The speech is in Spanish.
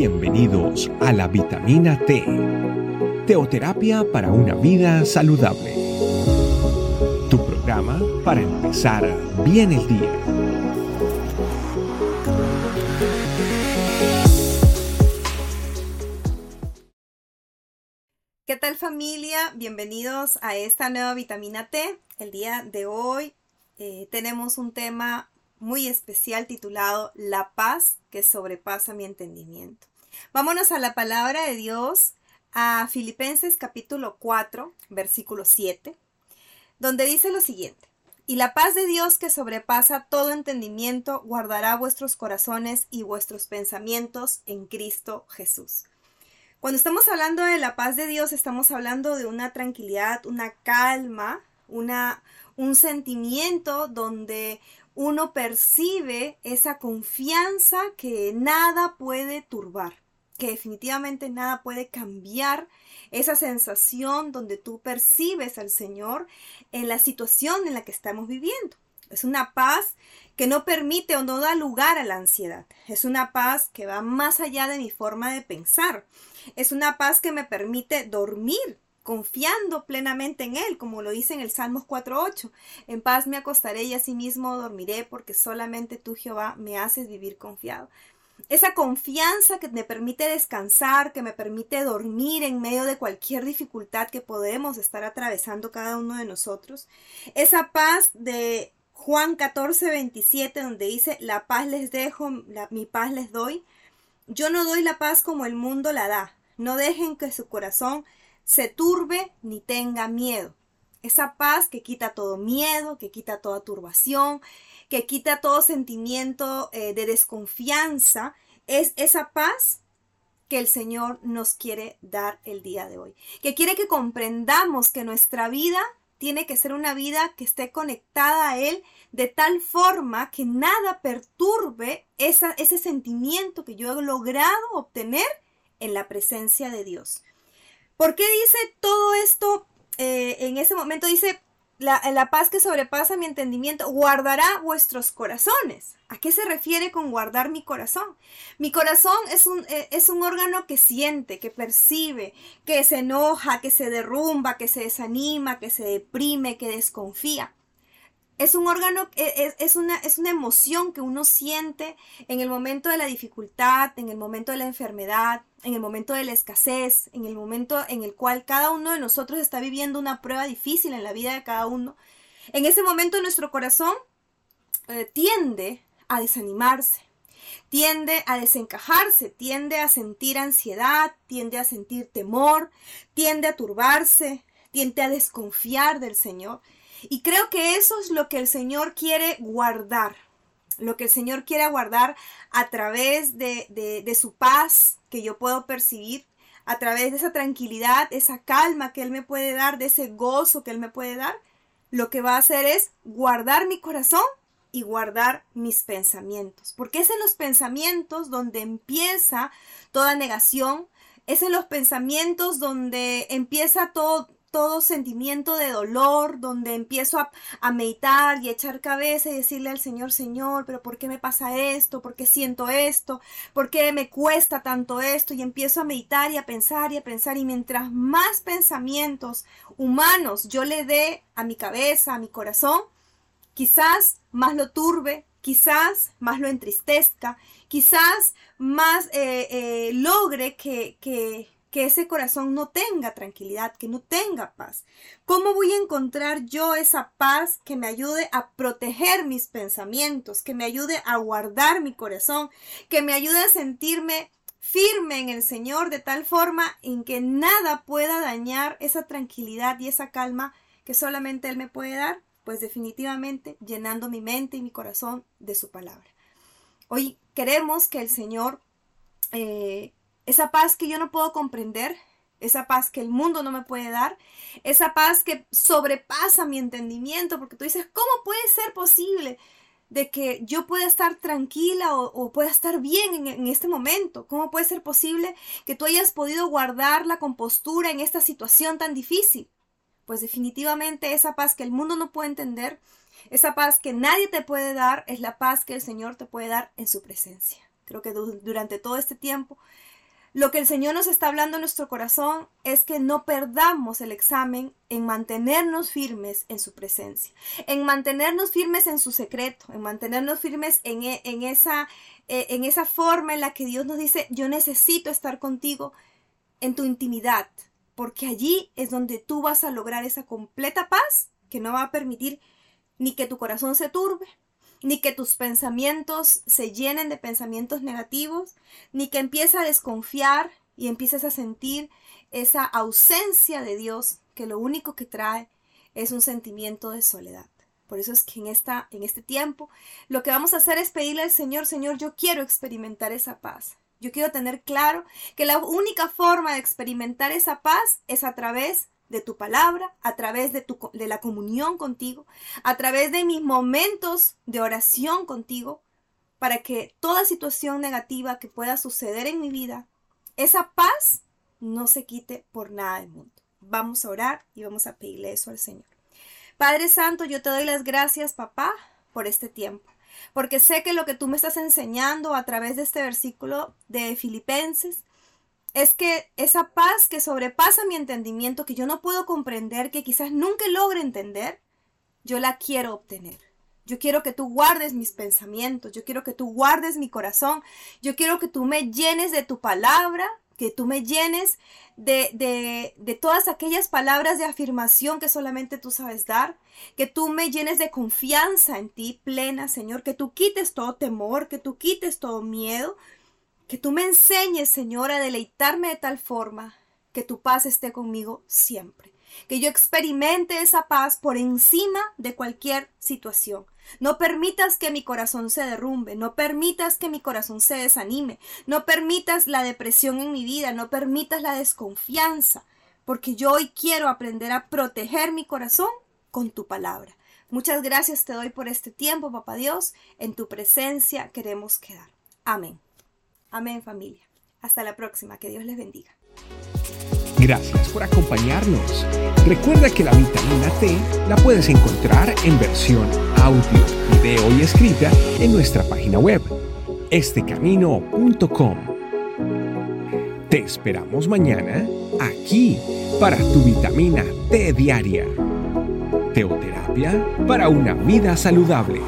Bienvenidos a la vitamina T, teoterapia para una vida saludable. Tu programa para empezar bien el día. ¿Qué tal familia? Bienvenidos a esta nueva vitamina T. El día de hoy eh, tenemos un tema muy especial titulado La paz que sobrepasa mi entendimiento. Vámonos a la palabra de Dios, a Filipenses capítulo 4, versículo 7, donde dice lo siguiente. Y la paz de Dios que sobrepasa todo entendimiento guardará vuestros corazones y vuestros pensamientos en Cristo Jesús. Cuando estamos hablando de la paz de Dios, estamos hablando de una tranquilidad, una calma, una, un sentimiento donde uno percibe esa confianza que nada puede turbar, que definitivamente nada puede cambiar esa sensación donde tú percibes al Señor en la situación en la que estamos viviendo. Es una paz que no permite o no da lugar a la ansiedad. Es una paz que va más allá de mi forma de pensar. Es una paz que me permite dormir confiando plenamente en Él, como lo dice en el Salmos 4.8. En paz me acostaré y asimismo dormiré, porque solamente tú, Jehová, me haces vivir confiado. Esa confianza que me permite descansar, que me permite dormir en medio de cualquier dificultad que podemos estar atravesando cada uno de nosotros. Esa paz de Juan 14.27, donde dice, la paz les dejo, mi paz les doy. Yo no doy la paz como el mundo la da. No dejen que su corazón se turbe ni tenga miedo. Esa paz que quita todo miedo, que quita toda turbación, que quita todo sentimiento eh, de desconfianza, es esa paz que el Señor nos quiere dar el día de hoy. Que quiere que comprendamos que nuestra vida tiene que ser una vida que esté conectada a Él de tal forma que nada perturbe ese sentimiento que yo he logrado obtener en la presencia de Dios. ¿Por qué dice todo esto eh, en ese momento? Dice, la, paz que sobrepasa mi entendimiento guardará vuestros corazones. ¿A qué se refiere con guardar mi corazón? Mi corazón es un, eh, es un órgano que siente, que percibe, que se enoja, que se derrumba, que se desanima, que se deprime, que desconfía es un órgano, e, es, una, es una emoción que uno siente en el momento de la dificultad, en el momento de la enfermedad, en el momento de la escasez, en el momento en el cual cada uno de nosotros está viviendo una prueba difícil en la vida de cada uno. En ese momento nuestro corazón eh, tiende a desanimarse, tiende a desencajarse, tiende a sentir ansiedad, tiende a sentir temor, tiende a turbarse, tiende a desconfiar del Señor. Y creo que eso es lo que el Señor quiere guardar, lo que el Señor quiere guardar a través de, su paz que yo puedo percibir, a través de esa tranquilidad, esa calma que Él me puede dar, de ese gozo que Él me puede dar. Lo que va a hacer es guardar mi corazón y guardar mis pensamientos, porque es en los pensamientos donde empieza toda negación, es en los pensamientos donde empieza todo todo sentimiento de dolor, donde empiezo a, meditar y echar cabeza y decirle al Señor, Señor, pero ¿por qué me pasa esto? ¿Por qué siento esto? ¿Por qué me cuesta tanto esto? Y empiezo a meditar y a pensar y a pensar y mientras más pensamientos humanos yo le dé a mi cabeza, a mi corazón, quizás más lo turbe, quizás más lo entristezca, quizás más eh, eh, logre que, que que ese corazón no tenga tranquilidad, que no tenga paz. ¿Cómo voy a encontrar yo esa paz que me ayude a proteger mis pensamientos, que me ayude a guardar mi corazón, que me ayude a sentirme firme en el Señor de tal forma en que nada pueda dañar esa tranquilidad y esa calma que solamente Él me puede dar? Pues definitivamente llenando mi mente y mi corazón de su palabra. Hoy queremos que el Señor eh, esa paz que yo no puedo comprender, esa paz que el mundo no me puede dar, esa paz que sobrepasa mi entendimiento, porque tú dices, ¿cómo puede ser posible de que yo pueda estar tranquila o, pueda estar bien en, en, este momento? ¿Cómo puede ser posible que tú hayas podido guardar la compostura en esta situación tan difícil? Pues definitivamente esa paz que el mundo no puede entender, esa paz que nadie te puede dar, es la paz que el Señor te puede dar en su presencia. creo que durante todo este tiempo, lo que el Señor nos está hablando en nuestro corazón es que no perdamos el examen en mantenernos firmes en su presencia, en mantenernos firmes en su secreto, en mantenernos firmes en, e, en esa, e, en esa forma en la que Dios nos dice, yo necesito estar contigo en tu intimidad, porque allí es donde tú vas a lograr esa completa paz que no va a permitir ni que tu corazón se turbe, ni que tus pensamientos se llenen de pensamientos negativos, ni que empieces a desconfiar y empieces a sentir esa ausencia de Dios que lo único que trae es un sentimiento de soledad. Por eso es que en, esta, en este tiempo lo que vamos a hacer es pedirle al Señor, Señor, yo quiero experimentar esa paz. Yo quiero tener claro que la única forma de experimentar esa paz es a través de tu palabra, a través de, tu, de la comunión contigo, a través de mis momentos de oración contigo, para que toda situación negativa que pueda suceder en mi vida, esa paz no se quite por nada del mundo. Vamos a orar y vamos a pedirle eso al Señor. Padre Santo, yo te doy las gracias, papá, por este tiempo, porque sé que lo que tú me estás enseñando a través de este versículo de Filipenses es que esa paz que sobrepasa mi entendimiento, que yo no puedo comprender, que quizás nunca logre entender, yo la quiero obtener. Yo quiero que tú guardes mis pensamientos, yo quiero que tú guardes mi corazón, yo quiero que tú me llenes de tu palabra, que tú me llenes de, de, de, todas aquellas palabras de afirmación que solamente tú sabes dar, que tú me llenes de confianza en ti plena, Señor, que tú quites todo temor, que tú quites todo miedo, que tú me enseñes, Señor, a deleitarme de tal forma que tu paz esté conmigo siempre. Que yo experimente esa paz por encima de cualquier situación. No permitas que mi corazón se derrumbe, no permitas que mi corazón se desanime, no permitas la depresión en mi vida, no permitas la desconfianza, porque yo hoy quiero aprender a proteger mi corazón con tu palabra. Muchas gracias te doy por este tiempo, papá Dios. En tu presencia queremos quedar. Amén. Amén familia. Hasta la próxima. Que Dios les bendiga. Gracias por acompañarnos. Recuerda que la vitamina T la puedes encontrar en versión audio, video y escrita en nuestra página web, estecamino.com. Te esperamos mañana aquí para tu vitamina T diaria. Teoterapia para una vida saludable.